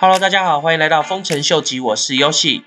Hello，大家好，欢迎来到丰臣秀吉，我是优戏。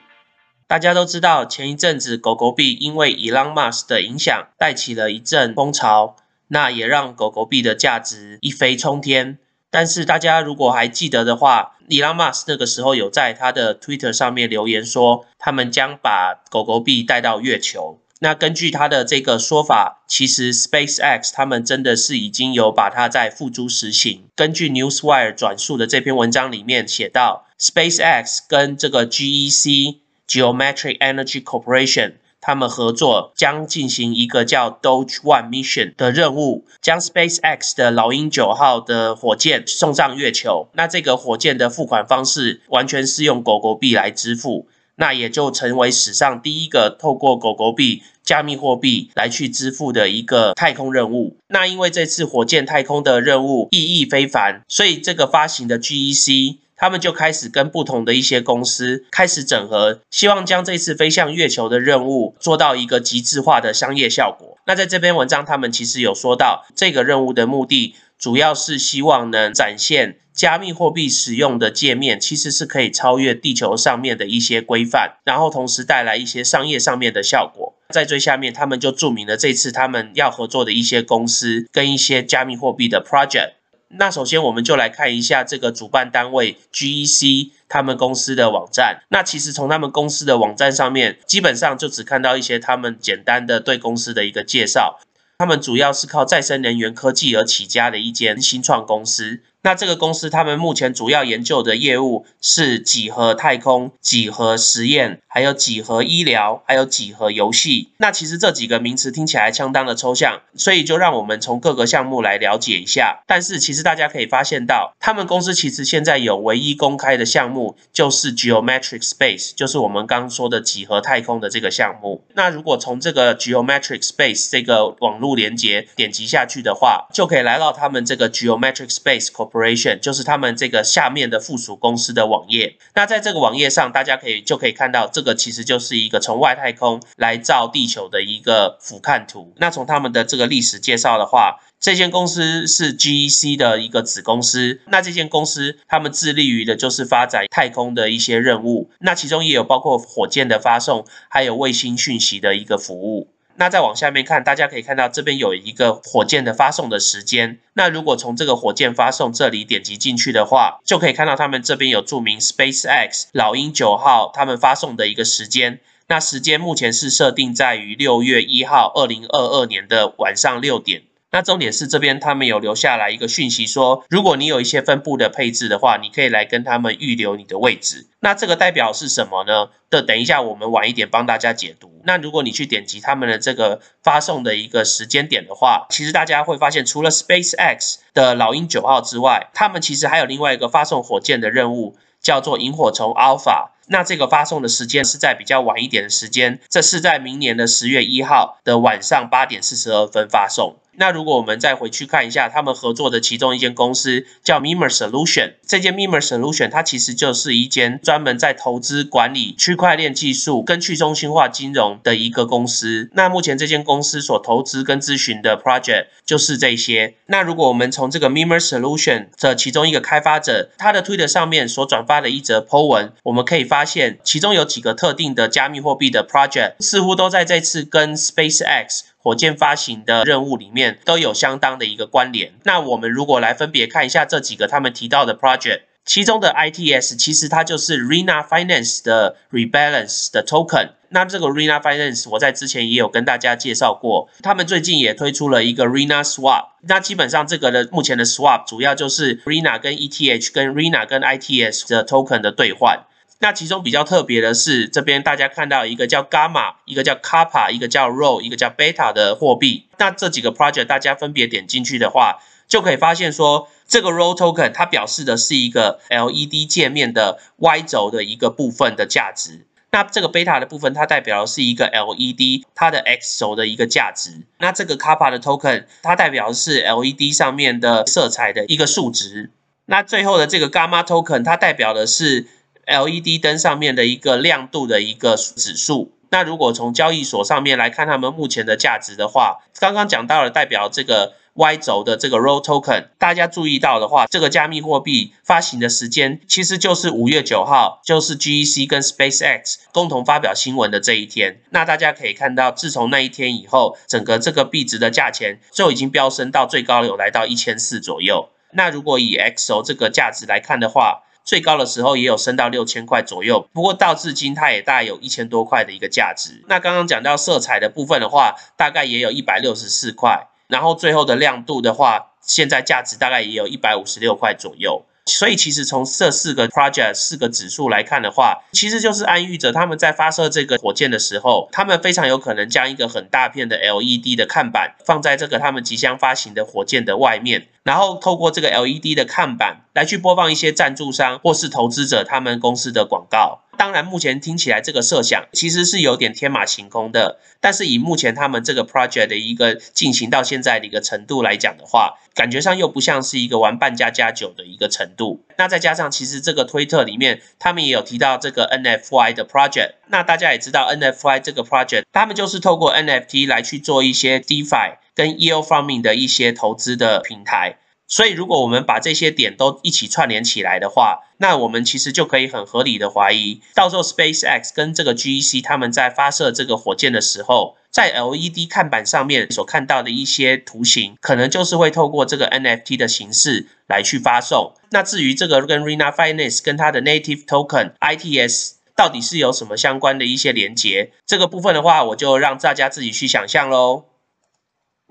大家都知道，前一阵子狗狗币因为 Elon Musk 的影响，带起了一阵风潮，那也让狗狗币的价值一飞冲天。但是大家如果还记得的话，Elon Musk 那个时候有在他的 Twitter 上面留言说，他们将把狗狗币带到月球。那根据他的这个说法，其实 SpaceX 他们真的是已经有把它在付诸实行。根据 Newswire 转述的这篇文章里面写到，SpaceX 跟这个 GEC Geometric Energy Corporation 他们合作，将进行一个叫 Doge One Mission 的任务，将 SpaceX 的老鹰九号的火箭送上月球。那这个火箭的付款方式完全是用狗狗币来支付。那也就成为史上第一个透过狗狗币加密货币来去支付的一个太空任务。那因为这次火箭太空的任务意义非凡，所以这个发行的 GEC 他们就开始跟不同的一些公司开始整合，希望将这次飞向月球的任务做到一个极致化的商业效果。那在这篇文章，他们其实有说到这个任务的目的。主要是希望能展现加密货币使用的界面其实是可以超越地球上面的一些规范，然后同时带来一些商业上面的效果。在最下面，他们就注明了这次他们要合作的一些公司跟一些加密货币的 project。那首先我们就来看一下这个主办单位 GEC 他们公司的网站。那其实从他们公司的网站上面，基本上就只看到一些他们简单的对公司的一个介绍。他们主要是靠再生能源科技而起家的一间新创公司。那这个公司，他们目前主要研究的业务是几何太空、几何实验，还有几何医疗，还有几何游戏。那其实这几个名词听起来相当的抽象，所以就让我们从各个项目来了解一下。但是其实大家可以发现到，他们公司其实现在有唯一公开的项目就是 Geometric Space，就是我们刚说的几何太空的这个项目。那如果从这个 Geometric Space 这个网络连接点击下去的话，就可以来到他们这个 Geometric Space。Corporation，就是他们这个下面的附属公司的网页。那在这个网页上，大家可以就可以看到这，这个其实就是一个从外太空来照地球的一个俯瞰图。那从他们的这个历史介绍的话，这间公司是 GEC 的一个子公司。那这间公司他们致力于的就是发展太空的一些任务。那其中也有包括火箭的发送，还有卫星讯息的一个服务。那再往下面看，大家可以看到这边有一个火箭的发送的时间。那如果从这个火箭发送这里点击进去的话，就可以看到他们这边有注明 SpaceX 老鹰九号他们发送的一个时间。那时间目前是设定在于六月一号，二零二二年的晚上六点。那重点是这边他们有留下来一个讯息，说如果你有一些分布的配置的话，你可以来跟他们预留你的位置。那这个代表是什么呢？的，等一下我们晚一点帮大家解读。那如果你去点击他们的这个发送的一个时间点的话，其实大家会发现，除了 SpaceX 的老鹰九号之外，他们其实还有另外一个发送火箭的任务，叫做萤火虫 Alpha。那这个发送的时间是在比较晚一点的时间，这是在明年的十月一号的晚上八点四十二分发送。那如果我们再回去看一下他们合作的其中一间公司叫 Mimer Solution，这间 Mimer Solution 它其实就是一间专门在投资管理区块链技术跟去中心化金融的一个公司。那目前这间公司所投资跟咨询的 project 就是这些。那如果我们从这个 Mimer Solution 的其中一个开发者他的 Twitter 上面所转发的一则 po 文，我们可以发现其中有几个特定的加密货币的 project 似乎都在这次跟 SpaceX。火箭发行的任务里面都有相当的一个关联。那我们如果来分别看一下这几个他们提到的 project，其中的 ITS 其实它就是 Rena Finance 的 Rebalance 的 token。那这个 Rena Finance 我在之前也有跟大家介绍过，他们最近也推出了一个 Rena Swap。那基本上这个的目前的 Swap 主要就是 Rena 跟 ETH 跟 Rena 跟 ITS 的 token 的兑换。那其中比较特别的是，这边大家看到一个叫 Gamma，一个叫 Kappa，一个叫 Rho，一个叫 Beta 的货币。那这几个 project 大家分别点进去的话，就可以发现说，这个 Rho token 它表示的是一个 LED 界面的 Y 轴的一个部分的价值。那这个 Beta 的部分，它代表的是一个 LED 它的 X 轴的一个价值。那这个 Kappa 的 token 它代表的是 LED 上面的色彩的一个数值。那最后的这个 Gamma token 它代表的是 LED 灯上面的一个亮度的一个指数。那如果从交易所上面来看，他们目前的价值的话，刚刚讲到了代表这个 Y 轴的这个 Roll Token，大家注意到的话，这个加密货币发行的时间其实就是五月九号，就是 GEC 跟 SpaceX 共同发表新闻的这一天。那大家可以看到，自从那一天以后，整个这个币值的价钱就已经飙升到最高有来到一千四左右。那如果以 XO 这个价值来看的话，最高的时候也有升到六千块左右，不过到至今它也大概有一千多块的一个价值。那刚刚讲到色彩的部分的话，大概也有一百六十四块。然后最后的亮度的话，现在价值大概也有一百五十六块左右。所以其实从这四个 project 四个指数来看的话，其实就是暗喻着他们在发射这个火箭的时候，他们非常有可能将一个很大片的 LED 的看板放在这个他们即将发行的火箭的外面，然后透过这个 LED 的看板来去播放一些赞助商或是投资者他们公司的广告。当然，目前听起来这个设想其实是有点天马行空的。但是以目前他们这个 project 的一个进行到现在的一个程度来讲的话，感觉上又不像是一个玩半加加九的一个程度。那再加上其实这个推特里面他们也有提到这个 NFY 的 project。那大家也知道 NFY 这个 project，他们就是透过 NFT 来去做一些 DeFi 跟 Yield Farming 的一些投资的平台。所以，如果我们把这些点都一起串联起来的话，那我们其实就可以很合理的怀疑，到时候 SpaceX 跟这个 GEC 他们在发射这个火箭的时候，在 LED 看板上面所看到的一些图形，可能就是会透过这个 NFT 的形式来去发送。那至于这个跟 Rina Finance 跟它的 Native Token ITS 到底是有什么相关的一些连接，这个部分的话，我就让大家自己去想象喽。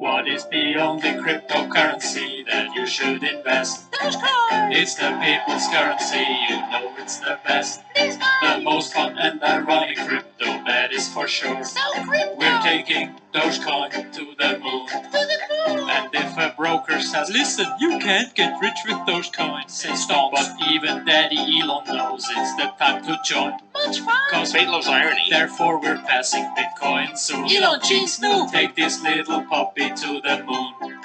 What is the only cryptocurrency that you should invest? Dogecoin! It's the people's currency, you know it's the best. The most fun and ironic crypto, that is for sure. So crypto! We're taking Dogecoin to the moon. To the moon! And if a broker says, listen, you can't get rich with Dogecoin, say stop. But even Daddy Elon knows it's the time to join. Cause fate loves irony. Therefore we're passing Bitcoin soon. Elon cheese Snoop! Take this little puppy to the moon.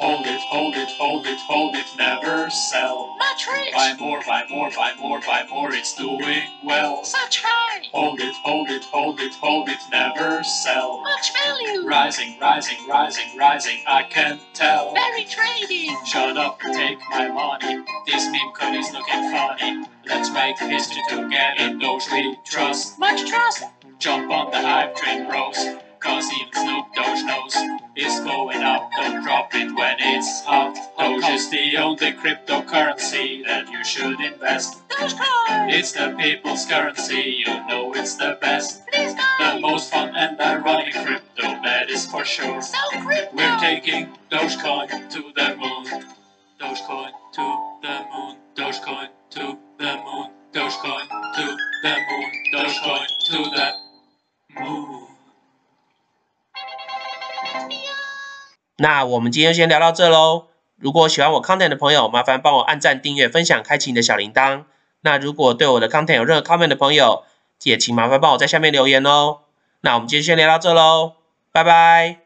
Hold it, hold it, hold it, hold it, never sell. Much rich. Buy more, buy more, buy more, buy more, it's doing well. Such high. Hold it, hold it, hold it, hold it, never sell. Much value. Rising, rising, rising, rising, I can tell. Very trading. Shut up, take my money. This meme coin is looking funny. Let's make history together. In those we trust. Much trust. Jump on the hype train, bros. Cause even Snoop Doge knows it's going up. Don't drop it when it's hot. Doge is the only cryptocurrency that you should invest. Dogecoin! It's the people's currency, you know it's the best. Please The most fun and ironic crypto, that is for sure. So crypto! We're taking Dogecoin to the moon. Dogecoin to the moon. Dogecoin to the moon. Dogecoin to the moon. Dogecoin to the moon. 那我们今天先聊到这喽。如果喜欢我 content 的朋友，麻烦帮我按赞、订阅、分享、开启你的小铃铛。那如果对我的 content 有任何 comment 的朋友，也请麻烦帮我在下面留言哦。那我们今天先聊到这喽，拜拜。